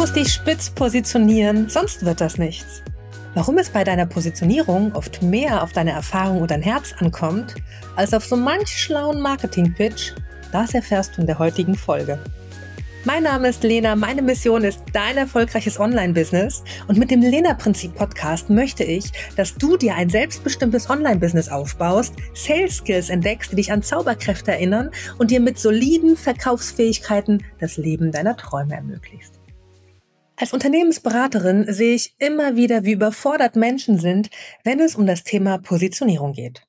musst dich spitz positionieren, sonst wird das nichts. Warum es bei deiner Positionierung oft mehr auf deine Erfahrung und dein Herz ankommt, als auf so manch schlauen Marketing-Pitch, das erfährst du in der heutigen Folge. Mein Name ist Lena, meine Mission ist dein erfolgreiches Online-Business und mit dem Lena-Prinzip-Podcast möchte ich, dass du dir ein selbstbestimmtes Online-Business aufbaust, Sales-Skills entdeckst, die dich an Zauberkräfte erinnern und dir mit soliden Verkaufsfähigkeiten das Leben deiner Träume ermöglicht. Als Unternehmensberaterin sehe ich immer wieder, wie überfordert Menschen sind, wenn es um das Thema Positionierung geht.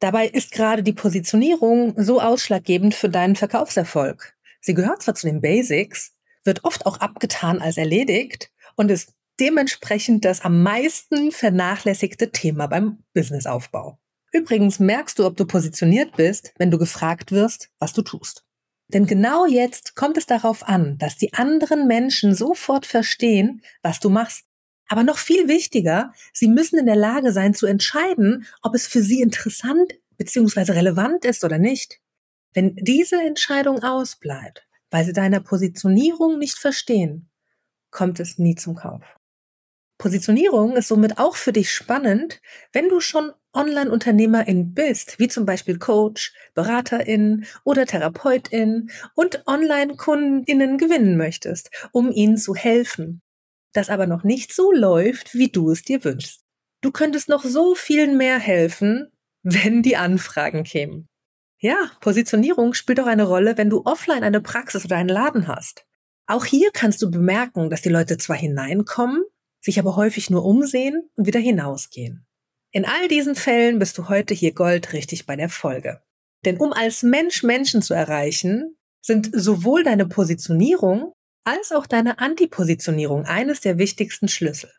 Dabei ist gerade die Positionierung so ausschlaggebend für deinen Verkaufserfolg. Sie gehört zwar zu den Basics, wird oft auch abgetan als erledigt und ist dementsprechend das am meisten vernachlässigte Thema beim Businessaufbau. Übrigens merkst du, ob du positioniert bist, wenn du gefragt wirst, was du tust. Denn genau jetzt kommt es darauf an, dass die anderen Menschen sofort verstehen, was du machst. Aber noch viel wichtiger, sie müssen in der Lage sein zu entscheiden, ob es für sie interessant bzw. relevant ist oder nicht. Wenn diese Entscheidung ausbleibt, weil sie deiner Positionierung nicht verstehen, kommt es nie zum Kauf. Positionierung ist somit auch für dich spannend, wenn du schon Online-Unternehmerin bist, wie zum Beispiel Coach, Beraterin oder Therapeutin und Online-Kundinnen gewinnen möchtest, um ihnen zu helfen. Das aber noch nicht so läuft, wie du es dir wünschst. Du könntest noch so vielen mehr helfen, wenn die Anfragen kämen. Ja, Positionierung spielt auch eine Rolle, wenn du offline eine Praxis oder einen Laden hast. Auch hier kannst du bemerken, dass die Leute zwar hineinkommen, sich aber häufig nur umsehen und wieder hinausgehen. In all diesen Fällen bist du heute hier Gold richtig bei der Folge. Denn um als Mensch Menschen zu erreichen, sind sowohl deine Positionierung als auch deine Antipositionierung eines der wichtigsten Schlüssel.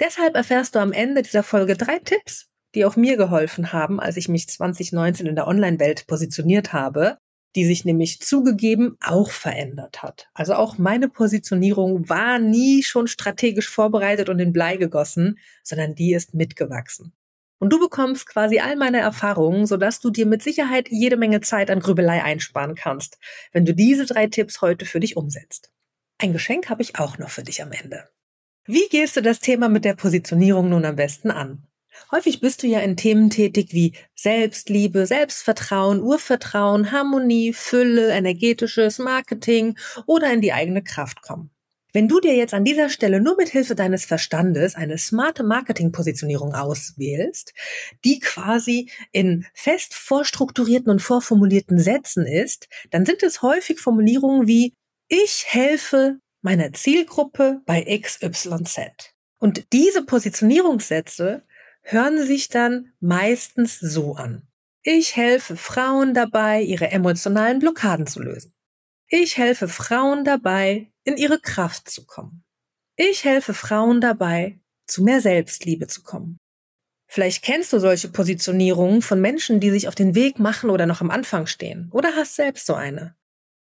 Deshalb erfährst du am Ende dieser Folge drei Tipps, die auch mir geholfen haben, als ich mich 2019 in der Online-Welt positioniert habe, die sich nämlich zugegeben auch verändert hat. Also auch meine Positionierung war nie schon strategisch vorbereitet und in Blei gegossen, sondern die ist mitgewachsen. Und du bekommst quasi all meine Erfahrungen, sodass du dir mit Sicherheit jede Menge Zeit an Grübelei einsparen kannst, wenn du diese drei Tipps heute für dich umsetzt. Ein Geschenk habe ich auch noch für dich am Ende. Wie gehst du das Thema mit der Positionierung nun am besten an? Häufig bist du ja in Themen tätig wie Selbstliebe, Selbstvertrauen, Urvertrauen, Harmonie, Fülle, energetisches Marketing oder in die eigene Kraft kommen. Wenn du dir jetzt an dieser Stelle nur mit Hilfe deines Verstandes eine smarte Marketingpositionierung auswählst, die quasi in fest vorstrukturierten und vorformulierten Sätzen ist, dann sind es häufig Formulierungen wie ich helfe meiner Zielgruppe bei XYZ. Und diese Positionierungssätze hören sich dann meistens so an. Ich helfe Frauen dabei, ihre emotionalen Blockaden zu lösen. Ich helfe Frauen dabei, in ihre Kraft zu kommen. Ich helfe Frauen dabei, zu mehr Selbstliebe zu kommen. Vielleicht kennst du solche Positionierungen von Menschen, die sich auf den Weg machen oder noch am Anfang stehen. Oder hast selbst so eine.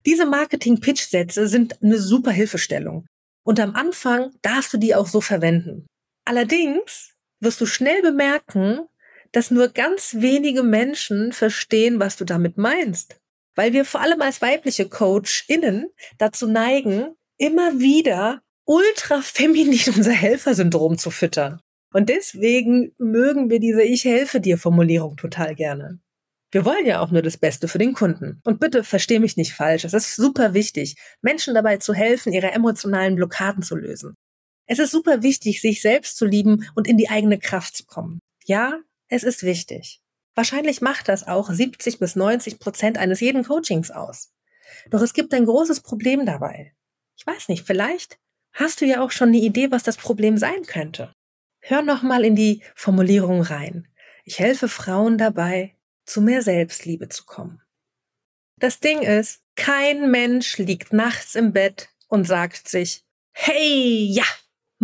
Diese Marketing-Pitch-Sätze sind eine super Hilfestellung. Und am Anfang darfst du die auch so verwenden. Allerdings wirst du schnell bemerken, dass nur ganz wenige Menschen verstehen, was du damit meinst. Weil wir vor allem als weibliche CoachInnen dazu neigen, immer wieder ultra feminin unser Helfersyndrom zu füttern. Und deswegen mögen wir diese Ich helfe dir Formulierung total gerne. Wir wollen ja auch nur das Beste für den Kunden. Und bitte versteh mich nicht falsch. Es ist super wichtig, Menschen dabei zu helfen, ihre emotionalen Blockaden zu lösen. Es ist super wichtig, sich selbst zu lieben und in die eigene Kraft zu kommen. Ja, es ist wichtig. Wahrscheinlich macht das auch 70 bis 90 Prozent eines jeden Coachings aus. Doch es gibt ein großes Problem dabei. Ich weiß nicht, vielleicht hast du ja auch schon eine Idee, was das Problem sein könnte. Hör noch mal in die Formulierung rein. Ich helfe Frauen dabei, zu mehr Selbstliebe zu kommen. Das Ding ist, kein Mensch liegt nachts im Bett und sagt sich, hey, ja,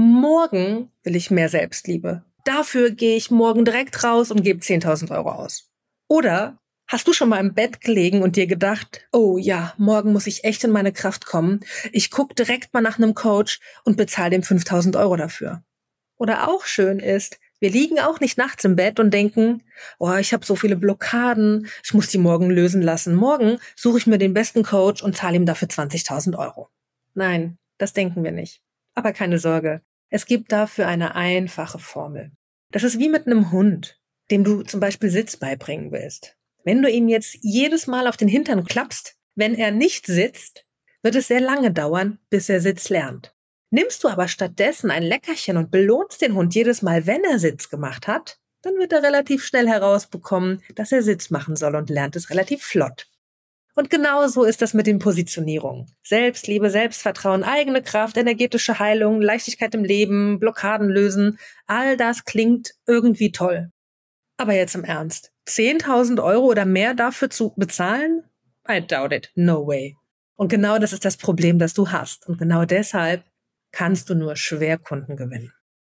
Morgen will ich mehr Selbstliebe. Dafür gehe ich morgen direkt raus und gebe 10.000 Euro aus. Oder hast du schon mal im Bett gelegen und dir gedacht, oh ja, morgen muss ich echt in meine Kraft kommen. Ich gucke direkt mal nach einem Coach und bezahle dem 5.000 Euro dafür. Oder auch schön ist, wir liegen auch nicht nachts im Bett und denken, oh, ich habe so viele Blockaden, ich muss die morgen lösen lassen. Morgen suche ich mir den besten Coach und zahle ihm dafür 20.000 Euro. Nein, das denken wir nicht. Aber keine Sorge, es gibt dafür eine einfache Formel. Das ist wie mit einem Hund, dem du zum Beispiel Sitz beibringen willst. Wenn du ihm jetzt jedes Mal auf den Hintern klappst, wenn er nicht sitzt, wird es sehr lange dauern, bis er Sitz lernt. Nimmst du aber stattdessen ein Leckerchen und belohnst den Hund jedes Mal, wenn er Sitz gemacht hat, dann wird er relativ schnell herausbekommen, dass er Sitz machen soll und lernt es relativ flott. Und genau so ist das mit den Positionierungen. Selbstliebe, Selbstvertrauen, eigene Kraft, energetische Heilung, Leichtigkeit im Leben, Blockaden lösen, all das klingt irgendwie toll. Aber jetzt im Ernst. 10.000 Euro oder mehr dafür zu bezahlen? I doubt it. No way. Und genau das ist das Problem, das du hast. Und genau deshalb kannst du nur schwer Kunden gewinnen.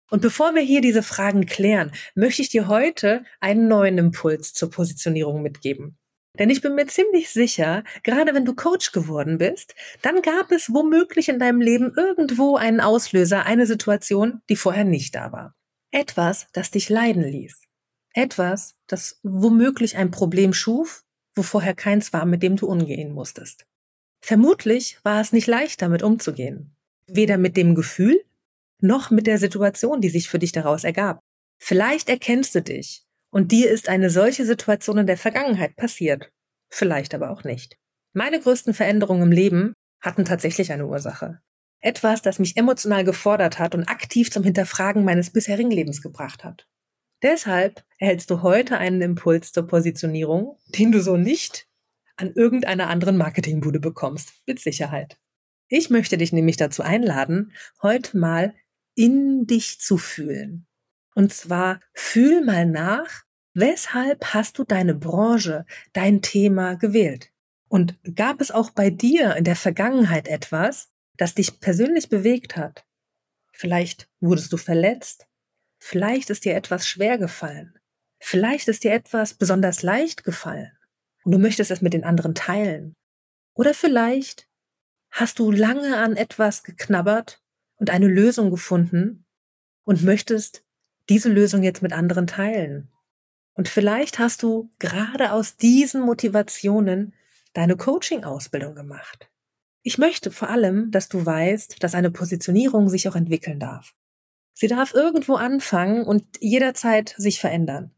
Und bevor wir hier diese Fragen klären, möchte ich dir heute einen neuen Impuls zur Positionierung mitgeben. Denn ich bin mir ziemlich sicher, gerade wenn du Coach geworden bist, dann gab es womöglich in deinem Leben irgendwo einen Auslöser, eine Situation, die vorher nicht da war. Etwas, das dich leiden ließ. Etwas, das womöglich ein Problem schuf, wo vorher keins war, mit dem du umgehen musstest. Vermutlich war es nicht leicht, damit umzugehen. Weder mit dem Gefühl, noch mit der Situation, die sich für dich daraus ergab. Vielleicht erkennst du dich und dir ist eine solche Situation in der Vergangenheit passiert. Vielleicht aber auch nicht. Meine größten Veränderungen im Leben hatten tatsächlich eine Ursache. Etwas, das mich emotional gefordert hat und aktiv zum Hinterfragen meines bisherigen Lebens gebracht hat. Deshalb erhältst du heute einen Impuls zur Positionierung, den du so nicht an irgendeiner anderen Marketingbude bekommst. Mit Sicherheit. Ich möchte dich nämlich dazu einladen, heute mal in dich zu fühlen. Und zwar fühl mal nach, weshalb hast du deine Branche, dein Thema gewählt? Und gab es auch bei dir in der Vergangenheit etwas, das dich persönlich bewegt hat? Vielleicht wurdest du verletzt, vielleicht ist dir etwas schwer gefallen, vielleicht ist dir etwas besonders leicht gefallen und du möchtest es mit den anderen teilen. Oder vielleicht hast du lange an etwas geknabbert und eine Lösung gefunden und möchtest diese Lösung jetzt mit anderen teilen. Und vielleicht hast du gerade aus diesen Motivationen deine Coaching-Ausbildung gemacht. Ich möchte vor allem, dass du weißt, dass eine Positionierung sich auch entwickeln darf. Sie darf irgendwo anfangen und jederzeit sich verändern.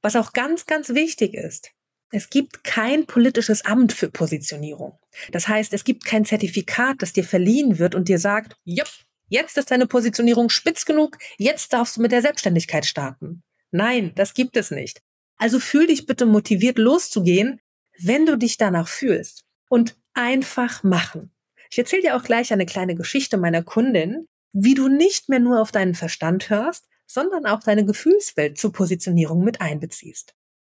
Was auch ganz, ganz wichtig ist, es gibt kein politisches Amt für Positionierung. Das heißt, es gibt kein Zertifikat, das dir verliehen wird und dir sagt, jupp, Jetzt ist deine Positionierung spitz genug, jetzt darfst du mit der Selbstständigkeit starten. Nein, das gibt es nicht. Also fühl dich bitte motiviert loszugehen, wenn du dich danach fühlst. Und einfach machen. Ich erzähle dir auch gleich eine kleine Geschichte meiner Kundin, wie du nicht mehr nur auf deinen Verstand hörst, sondern auch deine Gefühlswelt zur Positionierung mit einbeziehst.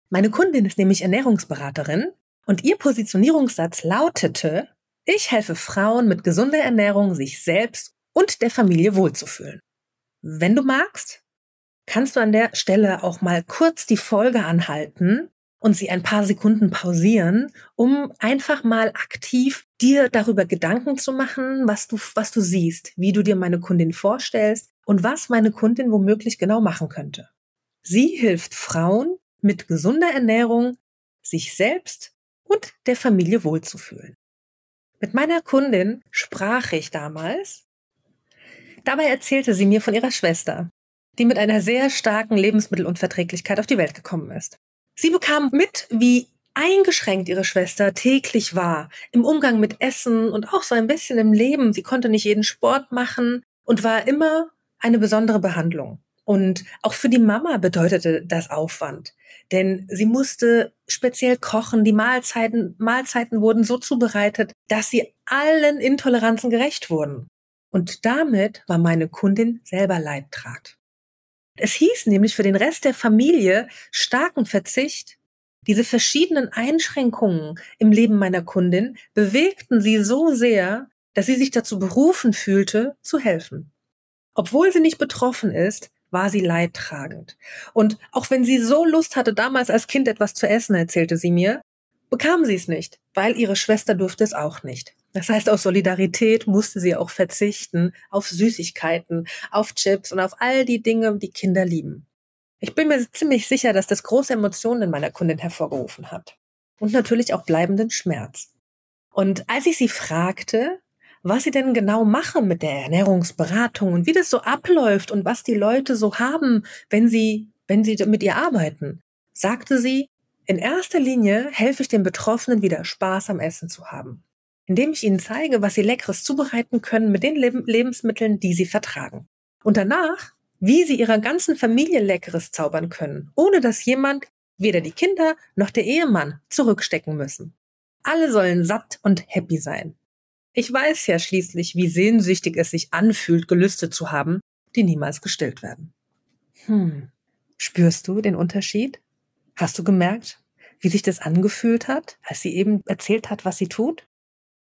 Meine Kundin ist nämlich Ernährungsberaterin und ihr Positionierungssatz lautete, ich helfe Frauen mit gesunder Ernährung, sich selbst und der Familie wohlzufühlen. Wenn du magst, kannst du an der Stelle auch mal kurz die Folge anhalten und sie ein paar Sekunden pausieren, um einfach mal aktiv dir darüber Gedanken zu machen, was du, was du siehst, wie du dir meine Kundin vorstellst und was meine Kundin womöglich genau machen könnte. Sie hilft Frauen mit gesunder Ernährung, sich selbst und der Familie wohlzufühlen. Mit meiner Kundin sprach ich damals Dabei erzählte sie mir von ihrer Schwester, die mit einer sehr starken Lebensmittelunverträglichkeit auf die Welt gekommen ist. Sie bekam mit, wie eingeschränkt ihre Schwester täglich war, im Umgang mit Essen und auch so ein bisschen im Leben. Sie konnte nicht jeden Sport machen und war immer eine besondere Behandlung. Und auch für die Mama bedeutete das Aufwand. Denn sie musste speziell kochen. Die Mahlzeiten, Mahlzeiten wurden so zubereitet, dass sie allen Intoleranzen gerecht wurden. Und damit war meine Kundin selber Leidtragend. Es hieß nämlich für den Rest der Familie starken Verzicht. Diese verschiedenen Einschränkungen im Leben meiner Kundin bewegten sie so sehr, dass sie sich dazu berufen fühlte, zu helfen. Obwohl sie nicht betroffen ist, war sie leidtragend. Und auch wenn sie so Lust hatte, damals als Kind etwas zu essen, erzählte sie mir, bekam sie es nicht, weil ihre Schwester durfte es auch nicht. Das heißt, aus Solidarität musste sie auch verzichten auf Süßigkeiten, auf Chips und auf all die Dinge, die Kinder lieben. Ich bin mir ziemlich sicher, dass das große Emotionen in meiner Kundin hervorgerufen hat. Und natürlich auch bleibenden Schmerz. Und als ich sie fragte, was sie denn genau machen mit der Ernährungsberatung und wie das so abläuft und was die Leute so haben, wenn sie, wenn sie mit ihr arbeiten, sagte sie, in erster Linie helfe ich den Betroffenen wieder Spaß am Essen zu haben, indem ich ihnen zeige, was sie leckeres zubereiten können mit den Lebensmitteln, die sie vertragen. Und danach, wie sie ihrer ganzen Familie leckeres zaubern können, ohne dass jemand, weder die Kinder noch der Ehemann, zurückstecken müssen. Alle sollen satt und happy sein. Ich weiß ja schließlich, wie sehnsüchtig es sich anfühlt, Gelüste zu haben, die niemals gestillt werden. Hm. Spürst du den Unterschied? Hast du gemerkt, wie sich das angefühlt hat, als sie eben erzählt hat, was sie tut?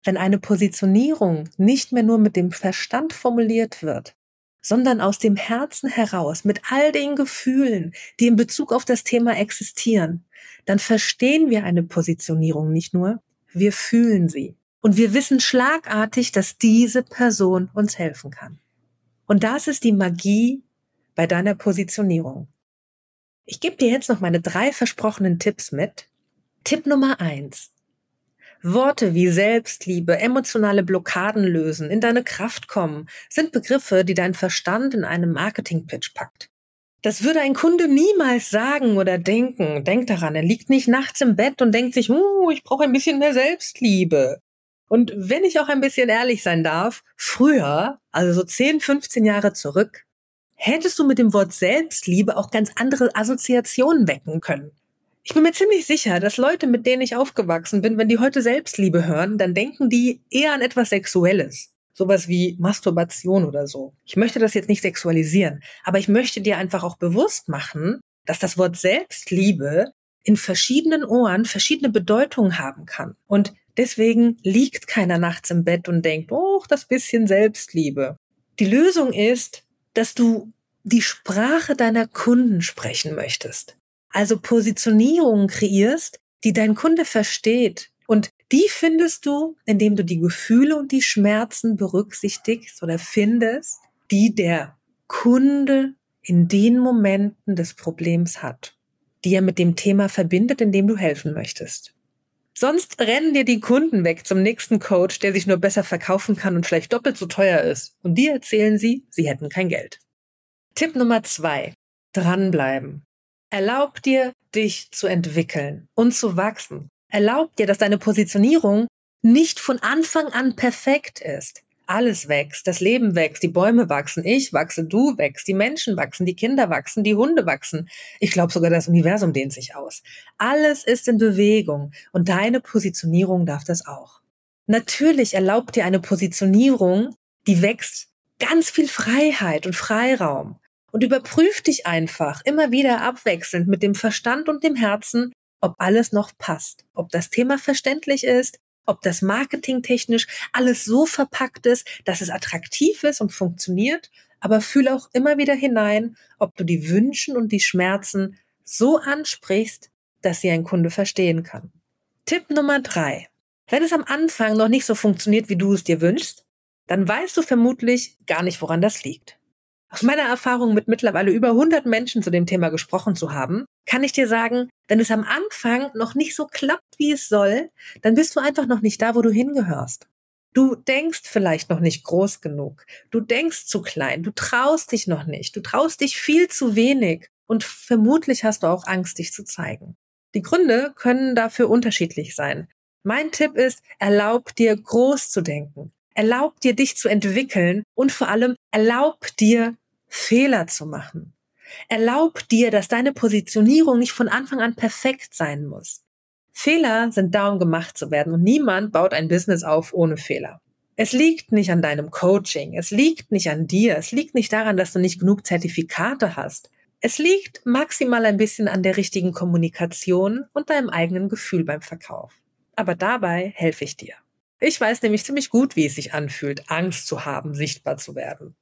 Wenn eine Positionierung nicht mehr nur mit dem Verstand formuliert wird, sondern aus dem Herzen heraus, mit all den Gefühlen, die in Bezug auf das Thema existieren, dann verstehen wir eine Positionierung nicht nur, wir fühlen sie. Und wir wissen schlagartig, dass diese Person uns helfen kann. Und das ist die Magie bei deiner Positionierung. Ich gebe dir jetzt noch meine drei versprochenen Tipps mit. Tipp Nummer eins: Worte wie Selbstliebe, emotionale Blockaden lösen, in deine Kraft kommen, sind Begriffe, die dein Verstand in einem Marketing-Pitch packt. Das würde ein Kunde niemals sagen oder denken. Denk daran, er liegt nicht nachts im Bett und denkt sich, oh, ich brauche ein bisschen mehr Selbstliebe. Und wenn ich auch ein bisschen ehrlich sein darf, früher, also so 10, 15 Jahre zurück, hättest du mit dem Wort Selbstliebe auch ganz andere Assoziationen wecken können. Ich bin mir ziemlich sicher, dass Leute, mit denen ich aufgewachsen bin, wenn die heute Selbstliebe hören, dann denken die eher an etwas Sexuelles. Sowas wie Masturbation oder so. Ich möchte das jetzt nicht sexualisieren, aber ich möchte dir einfach auch bewusst machen, dass das Wort Selbstliebe in verschiedenen Ohren verschiedene Bedeutungen haben kann. Und deswegen liegt keiner nachts im Bett und denkt, oh, das bisschen Selbstliebe. Die Lösung ist, dass du die Sprache deiner Kunden sprechen möchtest. Also Positionierungen kreierst, die dein Kunde versteht. Und die findest du, indem du die Gefühle und die Schmerzen berücksichtigst oder findest, die der Kunde in den Momenten des Problems hat, die er mit dem Thema verbindet, in dem du helfen möchtest. Sonst rennen dir die Kunden weg zum nächsten Coach, der sich nur besser verkaufen kann und vielleicht doppelt so teuer ist. Und dir erzählen sie, sie hätten kein Geld. Tipp Nummer zwei. Dranbleiben. Erlaub dir, dich zu entwickeln und zu wachsen. Erlaub dir, dass deine Positionierung nicht von Anfang an perfekt ist. Alles wächst, das Leben wächst, die Bäume wachsen, ich wachse, du wächst, die Menschen wachsen, die Kinder wachsen, die Hunde wachsen. Ich glaube sogar, das Universum dehnt sich aus. Alles ist in Bewegung und deine Positionierung darf das auch. Natürlich erlaubt dir eine Positionierung, die wächst, ganz viel Freiheit und Freiraum und überprüf dich einfach immer wieder abwechselnd mit dem Verstand und dem Herzen, ob alles noch passt, ob das Thema verständlich ist, ob das marketingtechnisch alles so verpackt ist, dass es attraktiv ist und funktioniert, aber fühle auch immer wieder hinein, ob du die Wünschen und die Schmerzen so ansprichst, dass sie ein Kunde verstehen kann. Tipp Nummer drei. Wenn es am Anfang noch nicht so funktioniert, wie du es dir wünschst, dann weißt du vermutlich gar nicht, woran das liegt. Aus meiner Erfahrung mit mittlerweile über 100 Menschen zu dem Thema gesprochen zu haben, kann ich dir sagen, wenn es am Anfang noch nicht so klappt, wie es soll, dann bist du einfach noch nicht da, wo du hingehörst. Du denkst vielleicht noch nicht groß genug. Du denkst zu klein. Du traust dich noch nicht. Du traust dich viel zu wenig. Und vermutlich hast du auch Angst, dich zu zeigen. Die Gründe können dafür unterschiedlich sein. Mein Tipp ist, erlaub dir groß zu denken. Erlaub dir, dich zu entwickeln und vor allem erlaub dir, Fehler zu machen. Erlaub dir, dass deine Positionierung nicht von Anfang an perfekt sein muss. Fehler sind da, um gemacht zu werden und niemand baut ein Business auf ohne Fehler. Es liegt nicht an deinem Coaching, es liegt nicht an dir, es liegt nicht daran, dass du nicht genug Zertifikate hast. Es liegt maximal ein bisschen an der richtigen Kommunikation und deinem eigenen Gefühl beim Verkauf. Aber dabei helfe ich dir. Ich weiß nämlich ziemlich gut, wie es sich anfühlt, Angst zu haben, sichtbar zu werden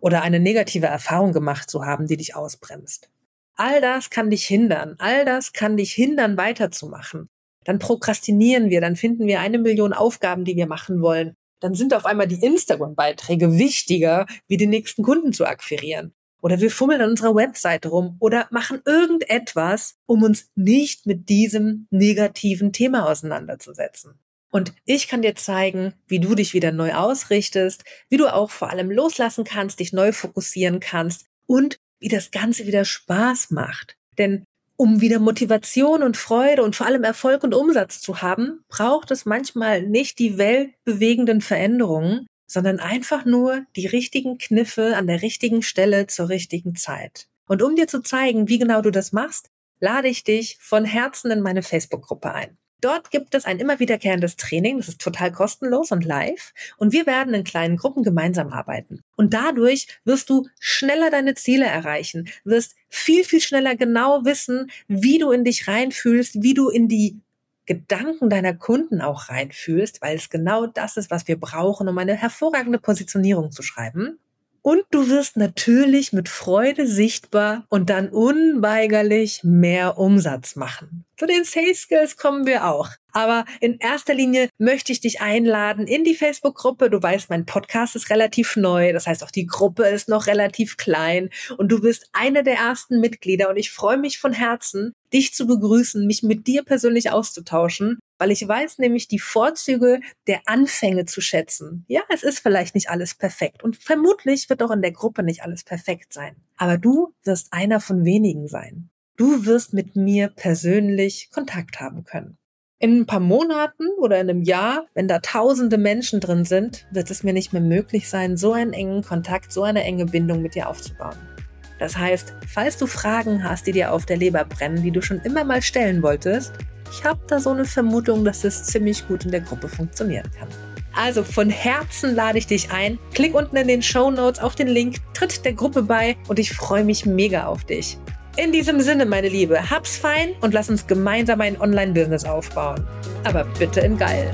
oder eine negative Erfahrung gemacht zu haben, die dich ausbremst. All das kann dich hindern. All das kann dich hindern, weiterzumachen. Dann prokrastinieren wir, dann finden wir eine Million Aufgaben, die wir machen wollen. Dann sind auf einmal die Instagram-Beiträge wichtiger, wie den nächsten Kunden zu akquirieren. Oder wir fummeln an unserer Webseite rum oder machen irgendetwas, um uns nicht mit diesem negativen Thema auseinanderzusetzen. Und ich kann dir zeigen, wie du dich wieder neu ausrichtest, wie du auch vor allem loslassen kannst, dich neu fokussieren kannst und wie das Ganze wieder Spaß macht. Denn um wieder Motivation und Freude und vor allem Erfolg und Umsatz zu haben, braucht es manchmal nicht die weltbewegenden Veränderungen, sondern einfach nur die richtigen Kniffe an der richtigen Stelle zur richtigen Zeit. Und um dir zu zeigen, wie genau du das machst, lade ich dich von Herzen in meine Facebook-Gruppe ein. Dort gibt es ein immer wiederkehrendes Training, das ist total kostenlos und live. Und wir werden in kleinen Gruppen gemeinsam arbeiten. Und dadurch wirst du schneller deine Ziele erreichen, wirst viel, viel schneller genau wissen, wie du in dich reinfühlst, wie du in die Gedanken deiner Kunden auch reinfühlst, weil es genau das ist, was wir brauchen, um eine hervorragende Positionierung zu schreiben. Und du wirst natürlich mit Freude sichtbar und dann unweigerlich mehr Umsatz machen. Zu den Sales Skills kommen wir auch. Aber in erster Linie möchte ich dich einladen in die Facebook-Gruppe. Du weißt, mein Podcast ist relativ neu. Das heißt, auch die Gruppe ist noch relativ klein. Und du bist eine der ersten Mitglieder. Und ich freue mich von Herzen, dich zu begrüßen, mich mit dir persönlich auszutauschen, weil ich weiß nämlich die Vorzüge der Anfänge zu schätzen. Ja, es ist vielleicht nicht alles perfekt. Und vermutlich wird auch in der Gruppe nicht alles perfekt sein. Aber du wirst einer von wenigen sein. Du wirst mit mir persönlich Kontakt haben können. In ein paar Monaten oder in einem Jahr, wenn da tausende Menschen drin sind, wird es mir nicht mehr möglich sein, so einen engen Kontakt, so eine enge Bindung mit dir aufzubauen. Das heißt, falls du Fragen hast, die dir auf der Leber brennen, die du schon immer mal stellen wolltest, ich habe da so eine Vermutung, dass das ziemlich gut in der Gruppe funktionieren kann. Also von Herzen lade ich dich ein. Klick unten in den Show Notes auf den Link, tritt der Gruppe bei und ich freue mich mega auf dich. In diesem Sinne, meine Liebe, hab's fein und lass uns gemeinsam ein Online-Business aufbauen. Aber bitte in geil.